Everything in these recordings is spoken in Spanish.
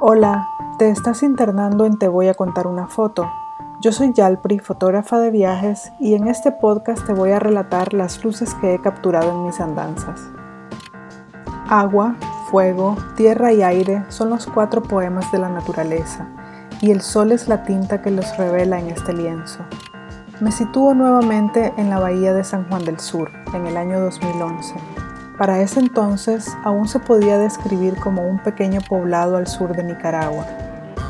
Hola, te estás internando en Te voy a contar una foto. Yo soy Yalpri, fotógrafa de viajes, y en este podcast te voy a relatar las luces que he capturado en mis andanzas. Agua, fuego, tierra y aire son los cuatro poemas de la naturaleza, y el sol es la tinta que los revela en este lienzo. Me sitúo nuevamente en la bahía de San Juan del Sur, en el año 2011 para ese entonces aún se podía describir como un pequeño poblado al sur de Nicaragua,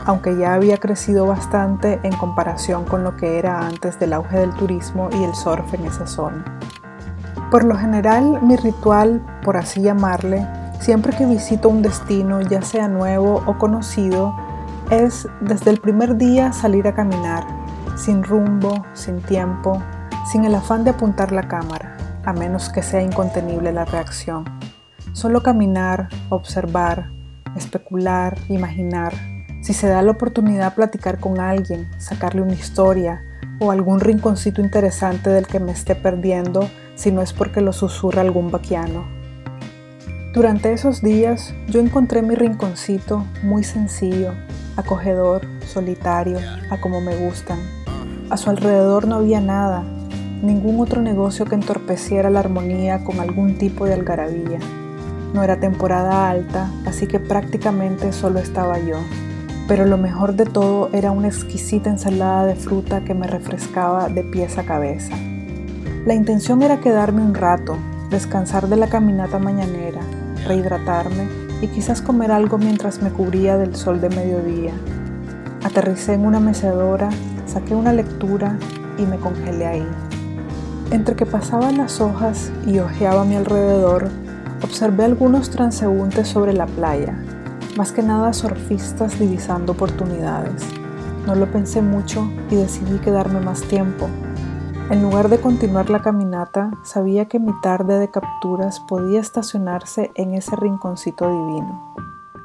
aunque ya había crecido bastante en comparación con lo que era antes del auge del turismo y el surf en esa zona. Por lo general, mi ritual, por así llamarle, siempre que visito un destino, ya sea nuevo o conocido, es desde el primer día salir a caminar, sin rumbo, sin tiempo, sin el afán de apuntar la cámara a menos que sea incontenible la reacción. Solo caminar, observar, especular, imaginar. Si se da la oportunidad platicar con alguien, sacarle una historia o algún rinconcito interesante del que me esté perdiendo, si no es porque lo susurra algún vaquiano. Durante esos días yo encontré mi rinconcito muy sencillo, acogedor, solitario, a como me gustan. A su alrededor no había nada, ningún otro negocio que entorpeciera la armonía con algún tipo de algarabía. No era temporada alta, así que prácticamente solo estaba yo. Pero lo mejor de todo era una exquisita ensalada de fruta que me refrescaba de pies a cabeza. La intención era quedarme un rato, descansar de la caminata mañanera, rehidratarme y quizás comer algo mientras me cubría del sol de mediodía. Aterricé en una mecedora, saqué una lectura y me congelé ahí. Entre que pasaban las hojas y hojeaba mi alrededor, observé algunos transeúntes sobre la playa, más que nada surfistas divisando oportunidades. No lo pensé mucho y decidí quedarme más tiempo. En lugar de continuar la caminata, sabía que mi tarde de capturas podía estacionarse en ese rinconcito divino.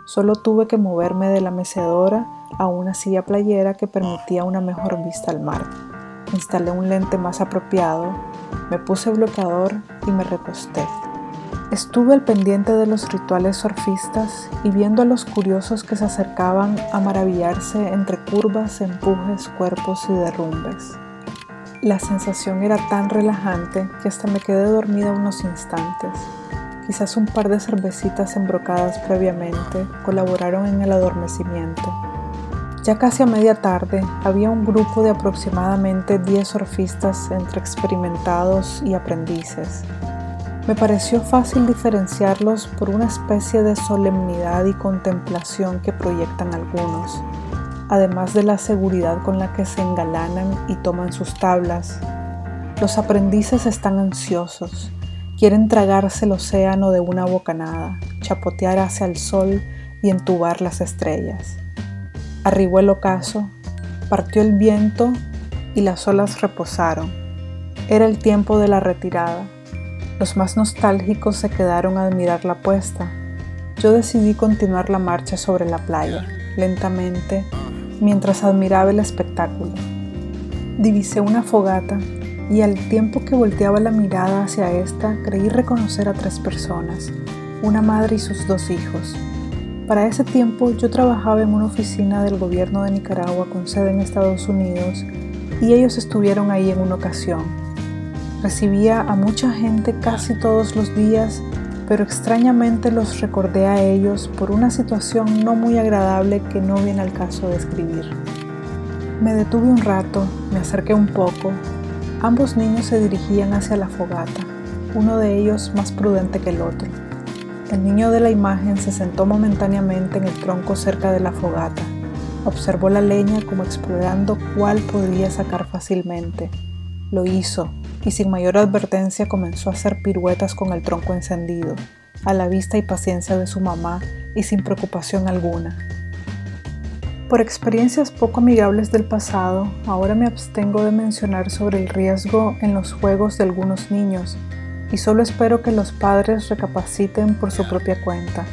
Solo tuve que moverme de la mecedora a una silla playera que permitía una mejor vista al mar instalé un lente más apropiado, me puse bloqueador y me recosté. Estuve al pendiente de los rituales surfistas y viendo a los curiosos que se acercaban a maravillarse entre curvas, empujes, cuerpos y derrumbes. La sensación era tan relajante que hasta me quedé dormida unos instantes. Quizás un par de cervecitas embrocadas previamente colaboraron en el adormecimiento. Ya casi a media tarde había un grupo de aproximadamente 10 surfistas entre experimentados y aprendices. Me pareció fácil diferenciarlos por una especie de solemnidad y contemplación que proyectan algunos, además de la seguridad con la que se engalanan y toman sus tablas. Los aprendices están ansiosos, quieren tragarse el océano de una bocanada, chapotear hacia el sol y entubar las estrellas. Arribó el ocaso, partió el viento y las olas reposaron. Era el tiempo de la retirada. Los más nostálgicos se quedaron a admirar la puesta. Yo decidí continuar la marcha sobre la playa, lentamente, mientras admiraba el espectáculo. Divisé una fogata y al tiempo que volteaba la mirada hacia esta creí reconocer a tres personas, una madre y sus dos hijos, para ese tiempo yo trabajaba en una oficina del gobierno de Nicaragua con sede en Estados Unidos y ellos estuvieron ahí en una ocasión. Recibía a mucha gente casi todos los días, pero extrañamente los recordé a ellos por una situación no muy agradable que no viene al caso de escribir. Me detuve un rato, me acerqué un poco. Ambos niños se dirigían hacia la fogata, uno de ellos más prudente que el otro. El niño de la imagen se sentó momentáneamente en el tronco cerca de la fogata. Observó la leña como explorando cuál podría sacar fácilmente. Lo hizo y sin mayor advertencia comenzó a hacer piruetas con el tronco encendido, a la vista y paciencia de su mamá y sin preocupación alguna. Por experiencias poco amigables del pasado, ahora me abstengo de mencionar sobre el riesgo en los juegos de algunos niños y solo espero que los padres recapaciten por su propia cuenta.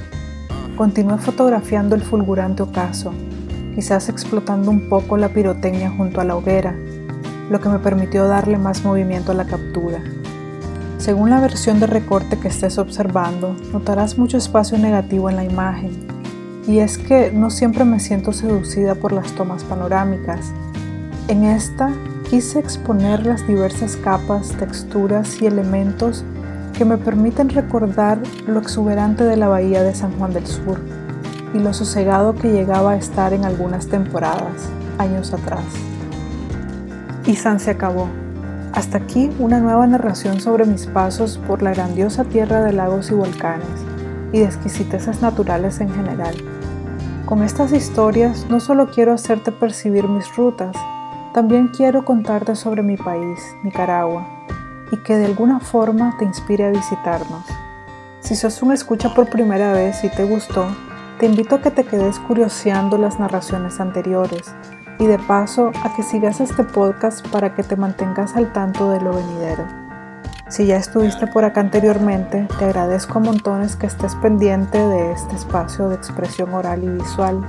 Continué fotografiando el fulgurante ocaso, quizás explotando un poco la pirotecnia junto a la hoguera, lo que me permitió darle más movimiento a la captura. Según la versión de recorte que estés observando, notarás mucho espacio negativo en la imagen. Y es que no siempre me siento seducida por las tomas panorámicas. En esta quise exponer las diversas capas, texturas y elementos que me permiten recordar lo exuberante de la bahía de San Juan del Sur y lo sosegado que llegaba a estar en algunas temporadas, años atrás. Y San se acabó. Hasta aquí una nueva narración sobre mis pasos por la grandiosa tierra de lagos y volcanes y de exquisitezas naturales en general. Con estas historias no solo quiero hacerte percibir mis rutas, también quiero contarte sobre mi país, Nicaragua, y que de alguna forma te inspire a visitarnos. Si sos un escucha por primera vez y te gustó, te invito a que te quedes curioseando las narraciones anteriores y de paso a que sigas este podcast para que te mantengas al tanto de lo venidero. Si ya estuviste por acá anteriormente, te agradezco montones que estés pendiente de este espacio de expresión oral y visual.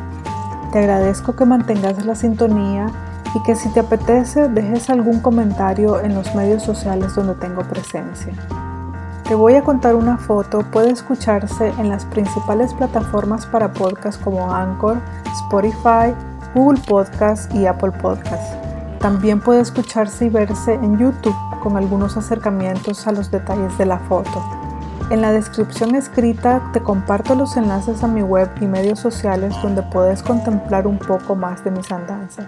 Te agradezco que mantengas la sintonía y que si te apetece dejes algún comentario en los medios sociales donde tengo presencia. Te voy a contar una foto, puede escucharse en las principales plataformas para podcast como Anchor, Spotify, Google Podcast y Apple Podcast. También puede escucharse y verse en YouTube con algunos acercamientos a los detalles de la foto. En la descripción escrita te comparto los enlaces a mi web y medios sociales donde puedes contemplar un poco más de mis andanzas.